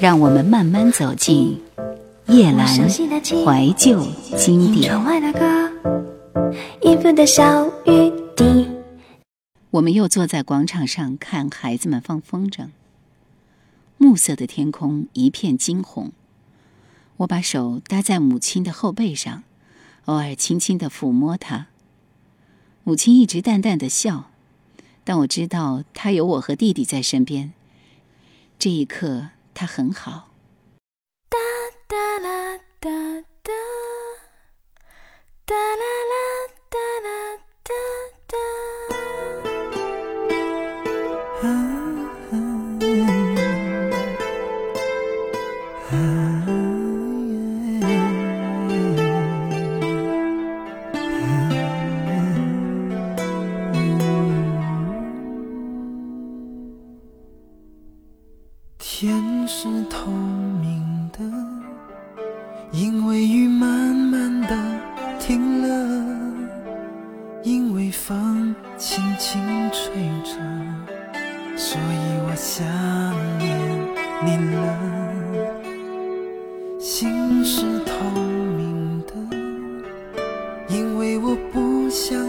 让我们慢慢走进叶阑怀旧经典。我们又坐在广场上看孩子们放风筝。暮色的天空一片惊红。我把手搭在母亲的后背上，偶尔轻轻的抚摸她。母亲一直淡淡的笑，但我知道她有我和弟弟在身边。这一刻，他很好。哒哒啦哒哒，哒啦啦是透明的因为我不想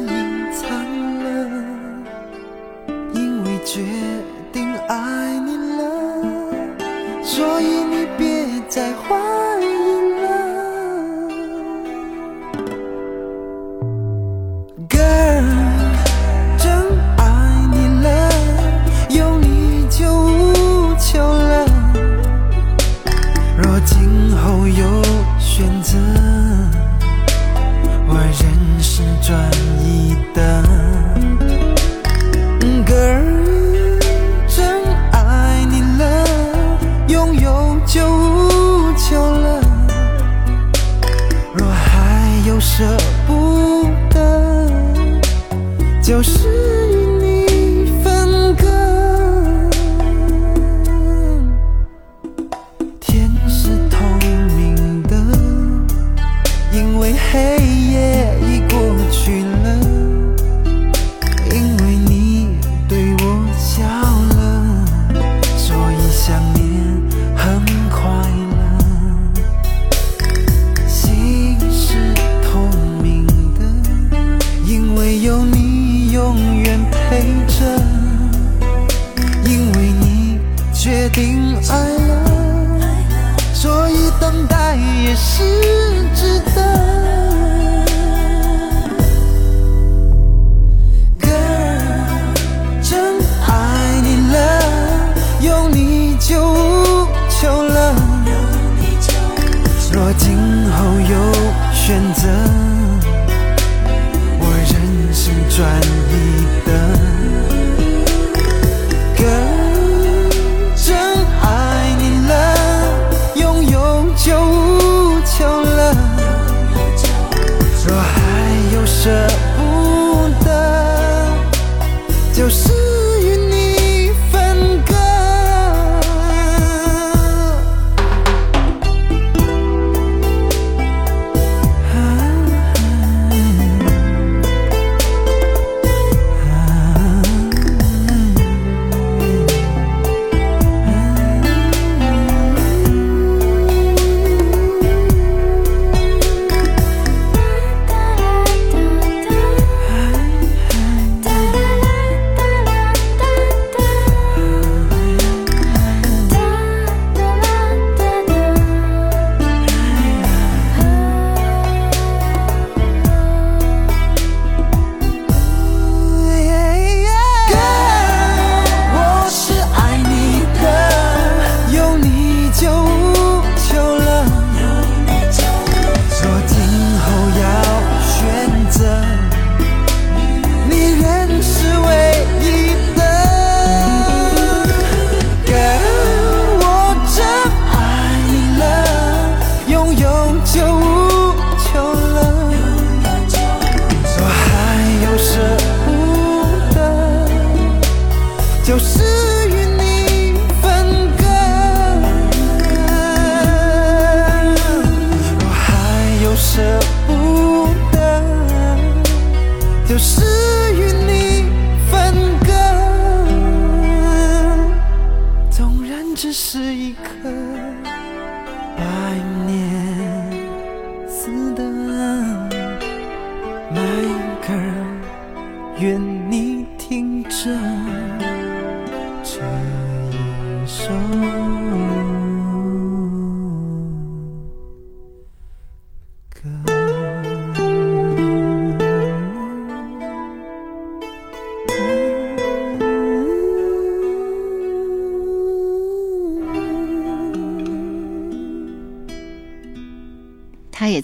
就无求了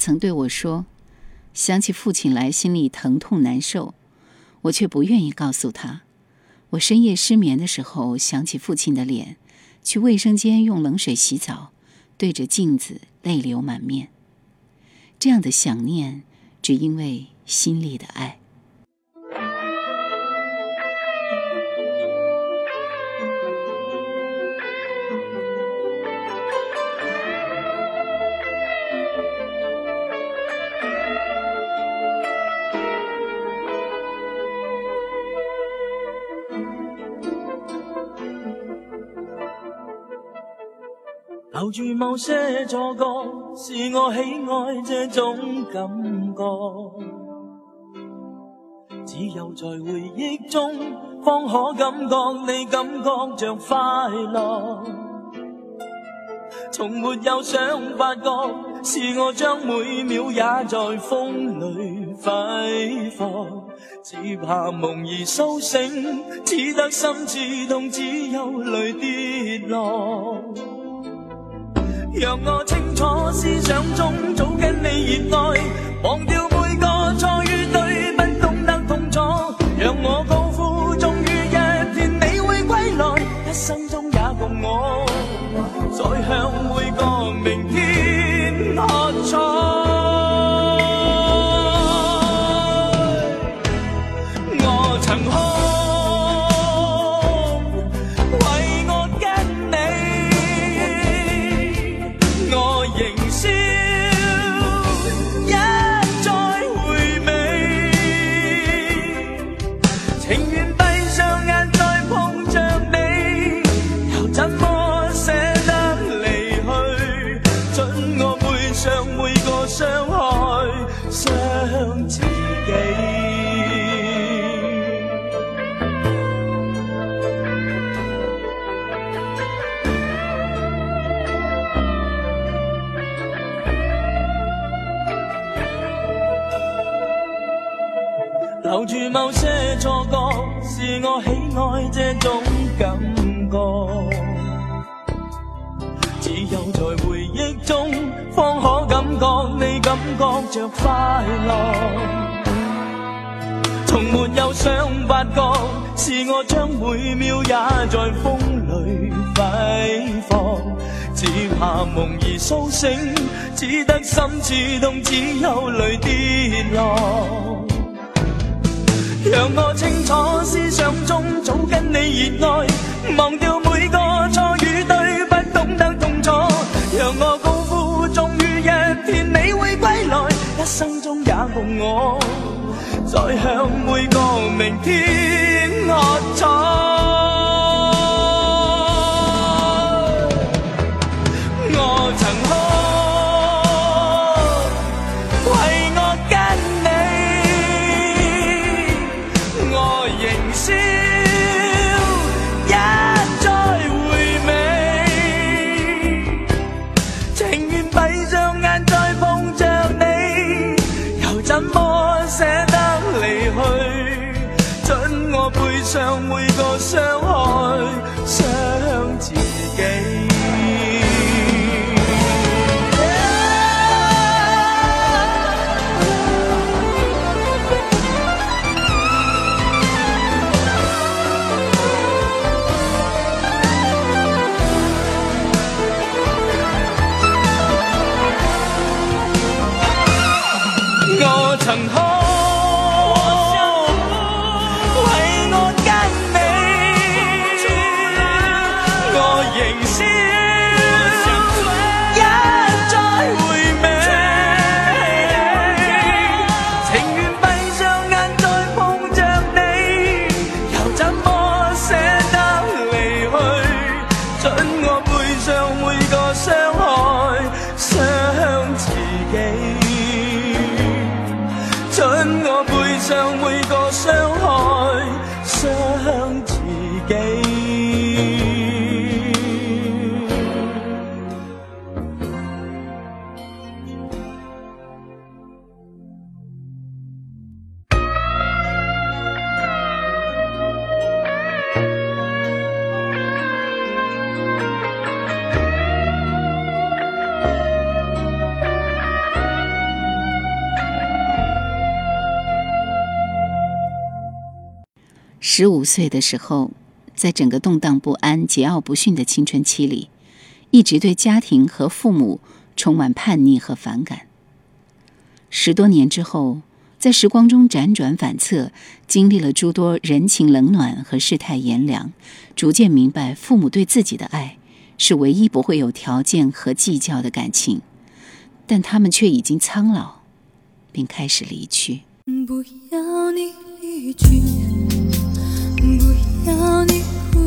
曾对我说：“想起父亲来，心里疼痛难受。”我却不愿意告诉他。我深夜失眠的时候，想起父亲的脸，去卫生间用冷水洗澡，对着镜子泪流满面。这样的想念，只因为心里的爱。留住某些错觉，是我喜爱这种感觉。只有在回忆中，方可感觉你感觉着快乐。从没有想发觉，是我将每秒也在风里挥霍。只怕梦儿苏醒，只得心刺痛，只有泪跌落。让我清楚思想中早跟你热爱，忘掉每个错与对，不懂得痛楚。让我高呼，终于一天你会归来，一生中也共我，再向每个错觉，是我喜爱这种感觉。只有在回忆中，方可感觉你感觉着快乐。从没有想发觉，是我将每秒也在风里挥霍。只怕梦儿苏醒，只得心刺痛，只有泪跌落。让我清楚思想中早跟你热爱，忘掉每个错与对，不懂得痛楚。让我高呼，终于一天你会归来，一生中也共我，再向每个明天喝彩。十五岁的时候，在整个动荡不安、桀骜不驯的青春期里，一直对家庭和父母充满叛逆和反感。十多年之后，在时光中辗转反侧，经历了诸多人情冷暖和世态炎凉，逐渐明白父母对自己的爱是唯一不会有条件和计较的感情，但他们却已经苍老，并开始离去。不要你离去。不要你哭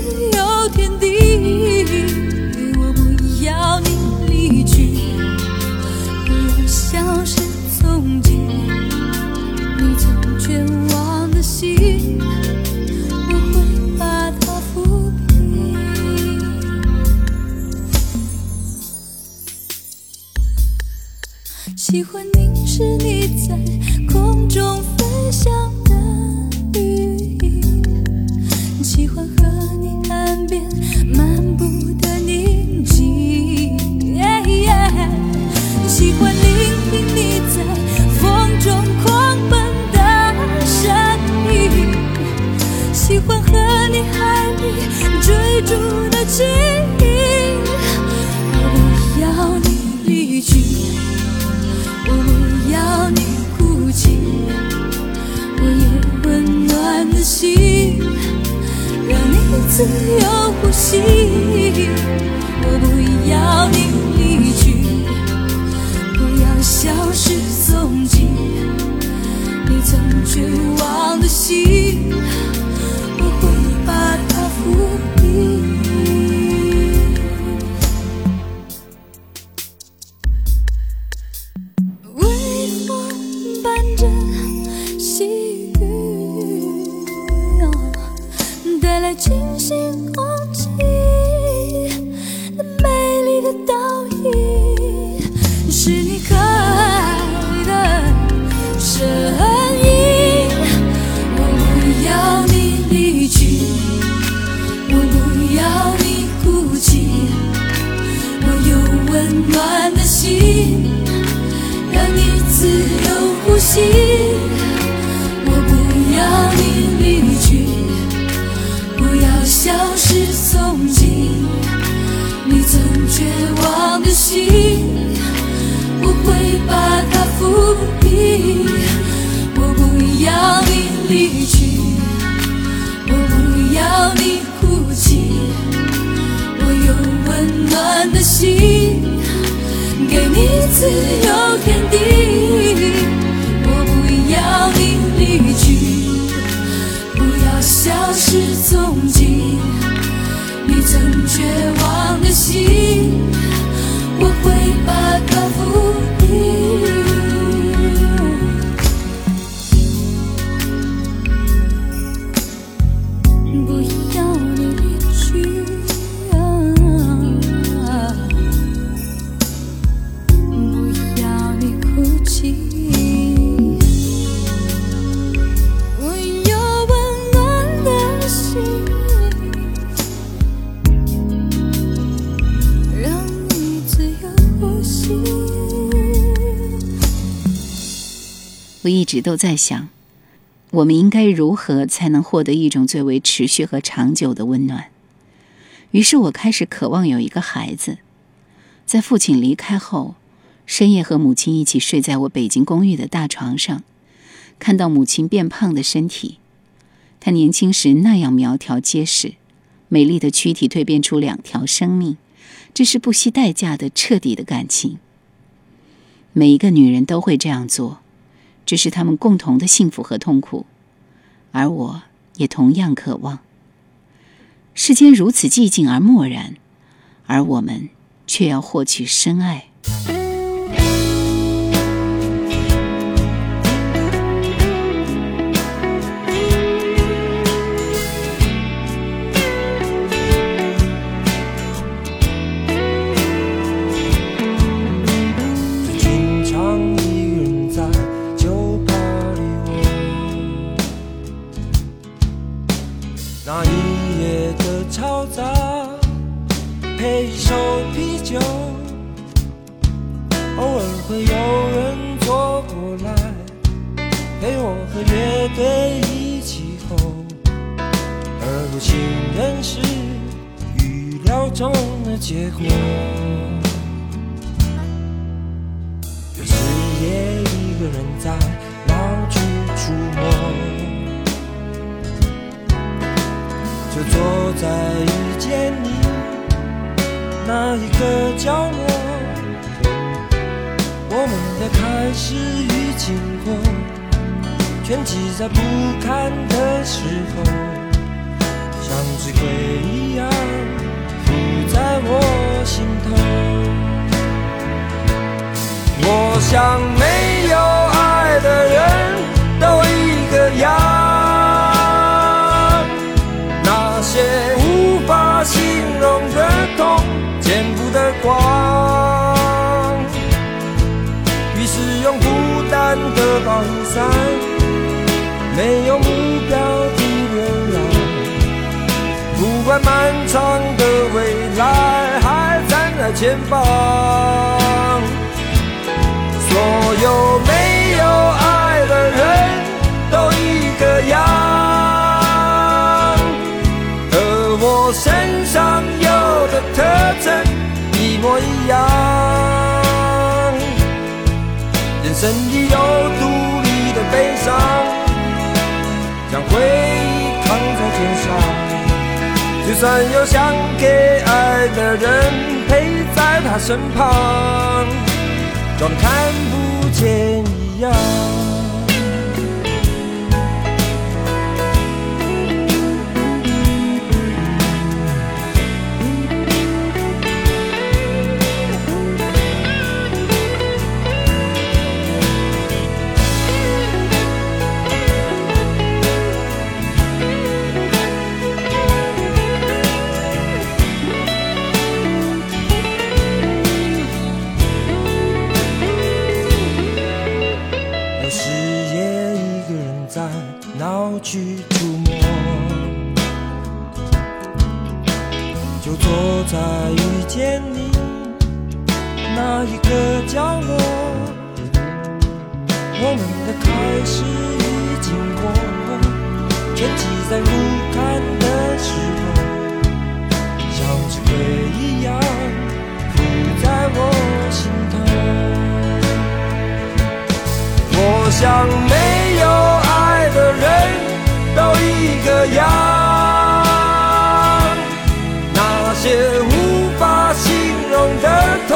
自有天地，我不要你离去，不要消失踪迹。你曾绝望的心，我会把它抚平。喜欢凝视你在空中飞翔。里追逐的记忆。我不要你离去。我不要你哭泣，我有温暖的心，让你自由呼吸。我不要你离去，不要消失踪迹，你曾绝望的心，是你可爱的声音我不要你离去我不要你哭泣我有温暖的心让你自由呼吸我不要你离去不要消失踪迹你曾绝望的心我不要你离去，我不要你哭泣。我有温暖的心，给你自由天地。我不要你离去，不要消失踪迹。你曾绝望的心，直都在想，我们应该如何才能获得一种最为持续和长久的温暖。于是我开始渴望有一个孩子，在父亲离开后，深夜和母亲一起睡在我北京公寓的大床上，看到母亲变胖的身体，她年轻时那样苗条结实，美丽的躯体蜕变出两条生命。这是不惜代价的彻底的感情。每一个女人都会这样做，这是他们共同的幸福和痛苦，而我也同样渴望。世间如此寂静而漠然，而我们却要获取深爱。夜的嘈杂，配一首啤酒，偶尔会有人坐过来，陪我和乐队一起吼。而不幸人是预料中的结果。有时夜一个人在老去触摸。坐在遇见你那一个角落，我们的开始与经过，全记在不堪的时候，像只鬼一样。在我心头，我想单的绑伞，没有目标的流浪。不管漫长的未来还站在前方，所有没有爱的人都一个样，和我身上有的特征一模一样。人生里有独立的悲伤，将回忆扛在肩上。就算有想给爱的人陪在他身旁，装看不见一样。我们的开始已经过了沉寂在不堪的时候像只鬼一样浮在我心头我想没有爱的人都一个样那些无法形容的痛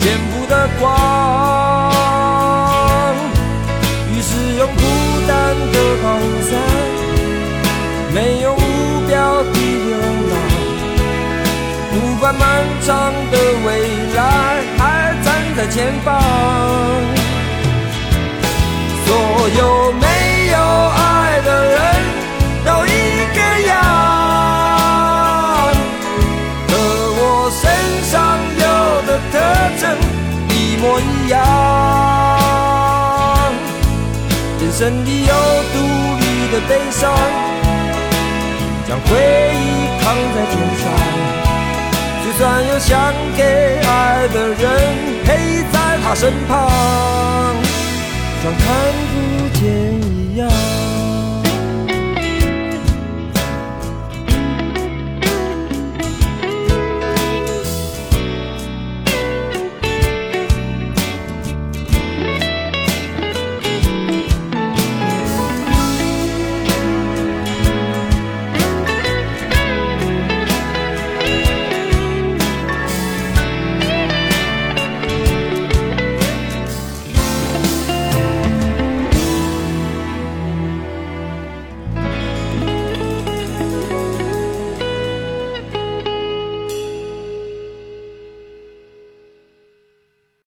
见不得光单的跑伞，没有目标的流浪，不管漫长的未来还站在前方。所有没有爱的人都一个样，和我身上有的特征一模一样。身体有独立的悲伤，将回忆扛在肩上。就算有想给爱的人陪在他身旁。像看不见一样。